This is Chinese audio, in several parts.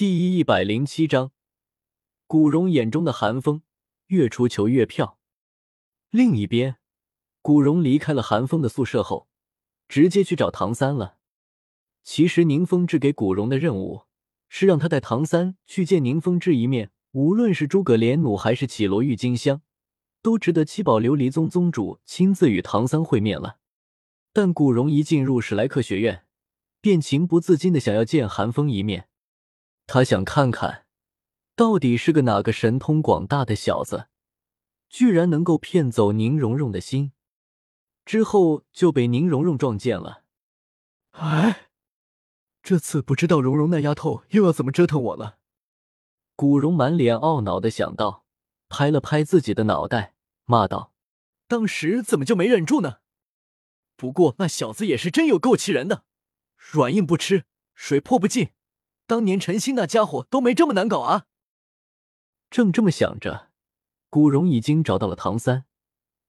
第一一百零七章，古荣眼中的寒风越出球越票。另一边，古荣离开了寒风的宿舍后，直接去找唐三了。其实宁风致给古荣的任务是让他带唐三去见宁风致一面，无论是诸葛连弩还是绮罗郁金香，都值得七宝琉璃宗宗主亲自与唐三会面了。但古荣一进入史莱克学院，便情不自禁的想要见寒风一面。他想看看，到底是个哪个神通广大的小子，居然能够骗走宁荣荣的心，之后就被宁荣荣撞见了。哎，这次不知道荣荣那丫头又要怎么折腾我了。古荣满脸懊恼的想到，拍了拍自己的脑袋，骂道：“当时怎么就没忍住呢？不过那小子也是真有够气人的，软硬不吃，水泼不进。”当年陈星那家伙都没这么难搞啊！正这么想着，古荣已经找到了唐三，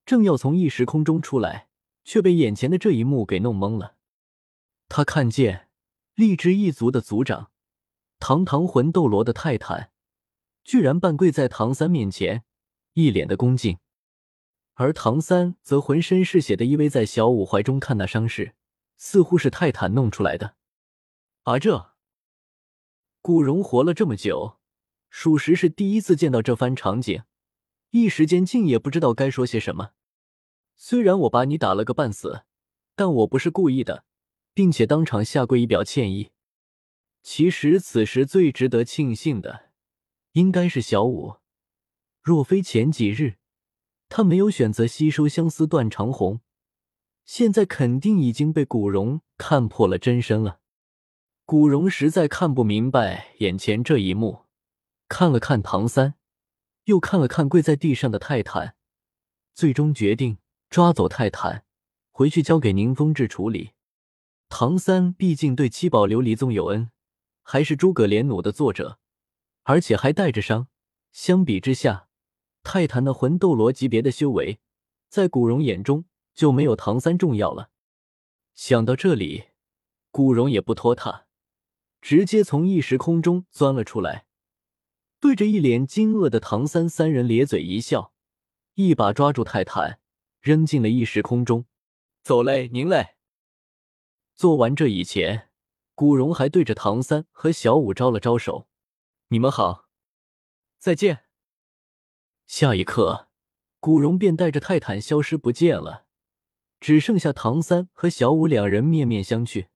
正要从异时空中出来，却被眼前的这一幕给弄懵了。他看见力之一族的族长堂堂魂斗罗的泰坦，居然半跪在唐三面前，一脸的恭敬，而唐三则浑身是血的依偎在小五怀中看那伤势，似乎是泰坦弄出来的。而这。古荣活了这么久，属实是第一次见到这番场景，一时间竟也不知道该说些什么。虽然我把你打了个半死，但我不是故意的，并且当场下跪以表歉意。其实此时最值得庆幸的，应该是小五。若非前几日他没有选择吸收相思断肠红，现在肯定已经被古荣看破了真身了。古荣实在看不明白眼前这一幕，看了看唐三，又看了看跪在地上的泰坦，最终决定抓走泰坦，回去交给宁风致处理。唐三毕竟对七宝琉璃宗有恩，还是诸葛连弩的作者，而且还带着伤。相比之下，泰坦的魂斗罗级别的修为，在古荣眼中就没有唐三重要了。想到这里，古荣也不拖沓。直接从异时空中钻了出来，对着一脸惊愕的唐三三人咧嘴一笑，一把抓住泰坦，扔进了异时空中。走嘞，您嘞！做完这以前，古荣还对着唐三和小五招了招手：“你们好，再见。”下一刻，古荣便带着泰坦消失不见了，只剩下唐三和小五两人面面相觑。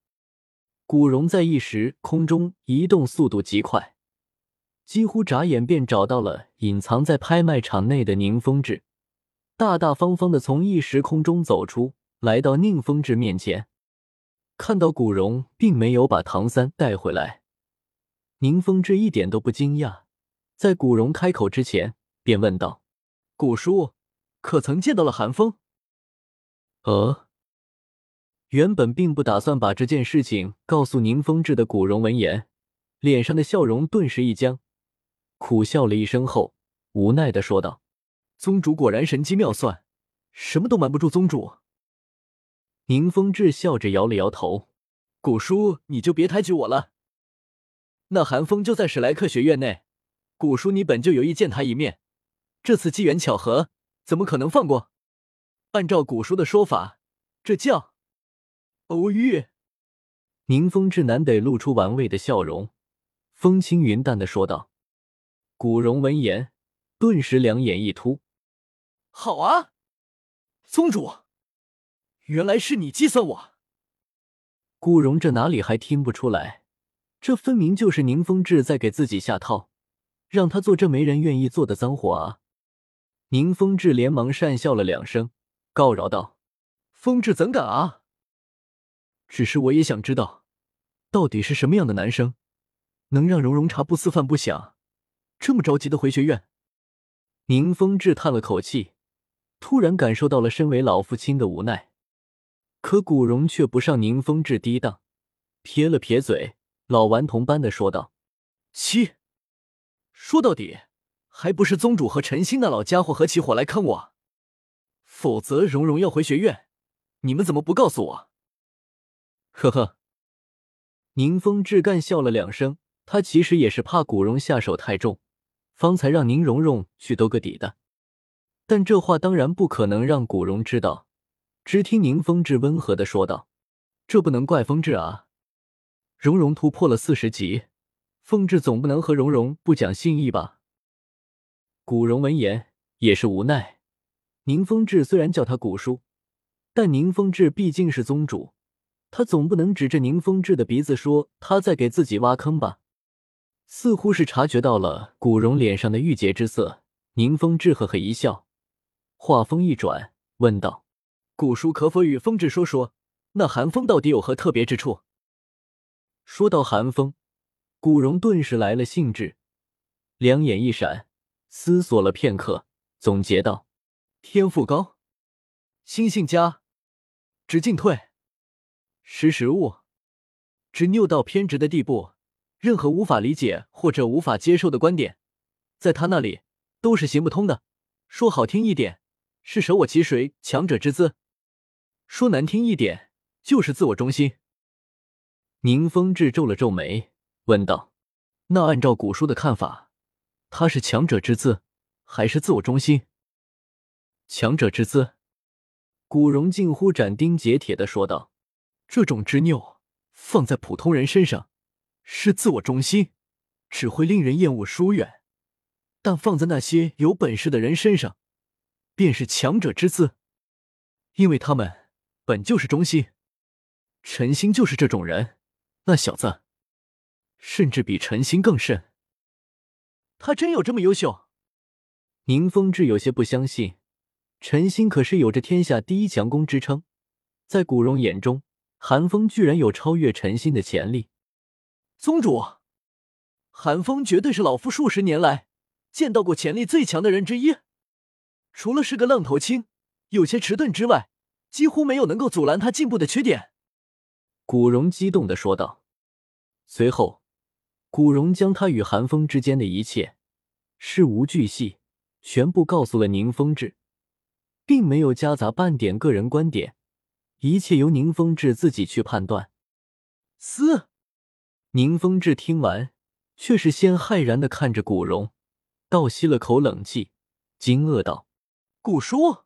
古荣在一时空中移动速度极快，几乎眨眼便找到了隐藏在拍卖场内的宁风致，大大方方的从异时空中走出来到宁风致面前。看到古荣并没有把唐三带回来，宁风致一点都不惊讶，在古荣开口之前便问道：“古叔，可曾见到了寒风？”呃。原本并不打算把这件事情告诉宁风致的古荣闻言，脸上的笑容顿时一僵，苦笑了一声后，无奈的说道：“宗主果然神机妙算，什么都瞒不住宗主。”宁风致笑着摇了摇头：“古叔，你就别抬举我了。那寒风就在史莱克学院内，古叔你本就有意见他一面，这次机缘巧合，怎么可能放过？按照古叔的说法，这叫……”偶遇，宁风致难得露出玩味的笑容，风轻云淡的说道。古荣闻言，顿时两眼一突：“好啊，宗主，原来是你计算我。”古荣这哪里还听不出来？这分明就是宁风致在给自己下套，让他做这没人愿意做的脏活啊！宁风致连忙讪笑了两声，告饶道：“风致怎敢啊！”只是我也想知道，到底是什么样的男生，能让蓉蓉茶不思饭不想，这么着急的回学院？宁风致叹了口气，突然感受到了身为老父亲的无奈。可古荣却不上宁风致低当，撇了撇嘴，老顽童般的说道：“七，说到底，还不是宗主和陈星那老家伙合起伙来坑我，否则蓉蓉要回学院，你们怎么不告诉我？”呵呵，宁风致干笑了两声，他其实也是怕古荣下手太重，方才让宁荣荣去兜个底的。但这话当然不可能让古荣知道。只听宁风致温和的说道：“这不能怪风致啊，荣荣突破了四十级，风致总不能和荣荣不讲信义吧？”古荣闻言也是无奈。宁风致虽然叫他古叔，但宁风致毕竟是宗主，他总不能指着宁风致的鼻子说他在给自己挖坑吧？似乎是察觉到了古荣脸上的郁结之色，宁风致呵呵一笑，话锋一转，问道。古叔可否与风致说说，那寒风到底有何特别之处？说到寒风，古荣顿时来了兴致，两眼一闪，思索了片刻，总结道：“天赋高，心性佳，直进退，识时务，执拗到偏执的地步。任何无法理解或者无法接受的观点，在他那里都是行不通的。说好听一点，是舍我其谁，强者之姿。”说难听一点，就是自我中心。宁风致皱了皱眉，问道：“那按照古书的看法，他是强者之姿，还是自我中心？”强者之姿。古荣近乎斩钉截铁的说道：“这种执拗放在普通人身上是自我中心，只会令人厌恶疏远；但放在那些有本事的人身上，便是强者之姿，因为他们。”本就是忠心，陈星就是这种人。那小子，甚至比陈星更甚。他真有这么优秀？宁风致有些不相信。陈星可是有着天下第一强攻之称，在古荣眼中，韩风居然有超越陈心的潜力。宗主，韩风绝对是老夫数十年来见到过潜力最强的人之一，除了是个愣头青，有些迟钝之外。几乎没有能够阻拦他进步的缺点，古荣激动的说道。随后，古荣将他与韩风之间的一切事无巨细全部告诉了宁风致，并没有夹杂半点个人观点，一切由宁风致自己去判断。嘶！宁风致听完，却是先骇然的看着古荣，倒吸了口冷气，惊愕道：“古叔。”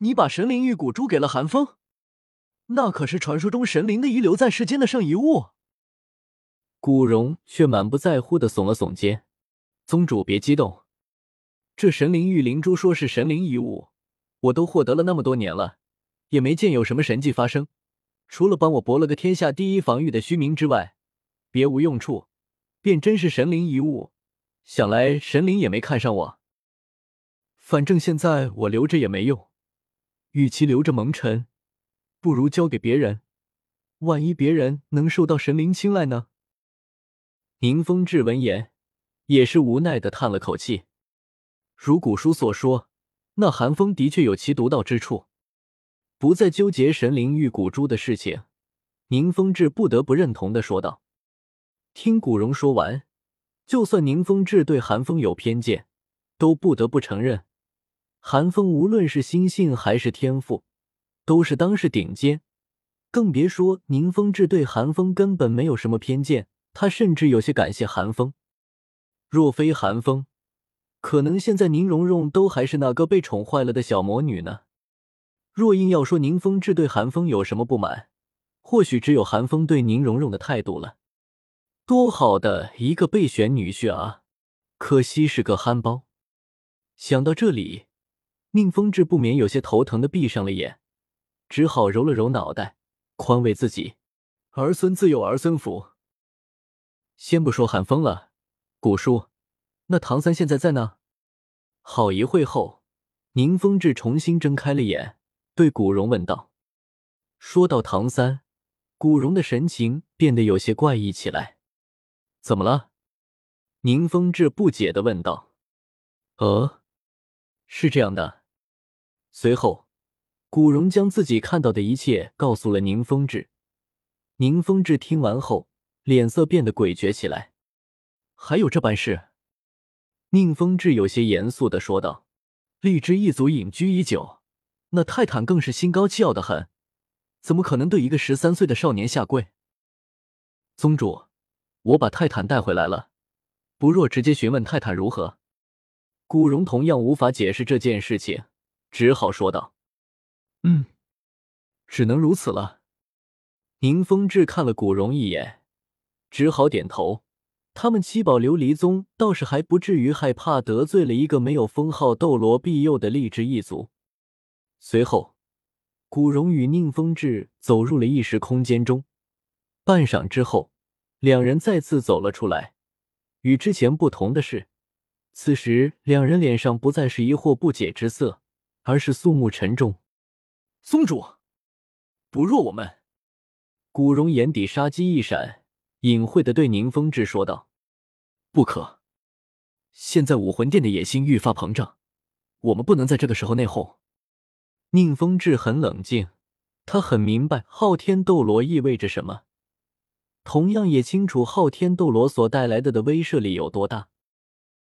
你把神灵玉骨珠给了韩风，那可是传说中神灵的遗留在世间的圣遗物。古荣却满不在乎的耸了耸肩：“宗主别激动，这神灵玉灵珠说是神灵遗物，我都获得了那么多年了，也没见有什么神迹发生，除了帮我博了个天下第一防御的虚名之外，别无用处。便真是神灵遗物，想来神灵也没看上我。反正现在我留着也没用。”与其留着蒙尘，不如交给别人。万一别人能受到神灵青睐呢？宁风致闻言，也是无奈的叹了口气。如古书所说，那寒风的确有其独到之处。不再纠结神灵玉骨珠的事情，宁风致不得不认同的说道。听古荣说完，就算宁风致对韩风有偏见，都不得不承认。韩风无论是心性还是天赋，都是当世顶尖，更别说宁风致对韩风根本没有什么偏见，他甚至有些感谢韩风。若非韩风，可能现在宁荣荣都还是那个被宠坏了的小魔女呢。若硬要说宁风致对韩风有什么不满，或许只有韩风对宁荣荣的态度了。多好的一个备选女婿啊，可惜是个憨包。想到这里。宁风致不免有些头疼的闭上了眼，只好揉了揉脑袋，宽慰自己：“儿孙自有儿孙福。”先不说寒风了，古叔，那唐三现在在呢？好一会后，宁风致重新睁开了眼，对古荣问道：“说到唐三，古荣的神情变得有些怪异起来。怎么了？”宁风致不解的问道。“呃，是这样的。”随后，古荣将自己看到的一切告诉了宁风致。宁风致听完后，脸色变得诡谲起来。还有这般事？宁风致有些严肃的说道：“荔枝一族隐居已久，那泰坦更是心高气傲的很，怎么可能对一个十三岁的少年下跪？”宗主，我把泰坦带回来了，不若直接询问泰坦如何？古荣同样无法解释这件事情，只好说道：“嗯，只能如此了。”宁风致看了古荣一眼，只好点头。他们七宝琉璃宗倒是还不至于害怕得罪了一个没有封号斗罗庇佑的励志一族。随后，古荣与宁风致走入了异时空间中，半晌之后。两人再次走了出来。与之前不同的是，此时两人脸上不再是疑惑不解之色，而是肃穆沉重。宗主，不若我们。古荣眼底杀机一闪，隐晦的对宁风致说道：“不可！现在武魂殿的野心愈发膨胀，我们不能在这个时候内讧。”宁风致很冷静，他很明白昊天斗罗意味着什么。同样也清楚昊天斗罗所带来的的威慑力有多大。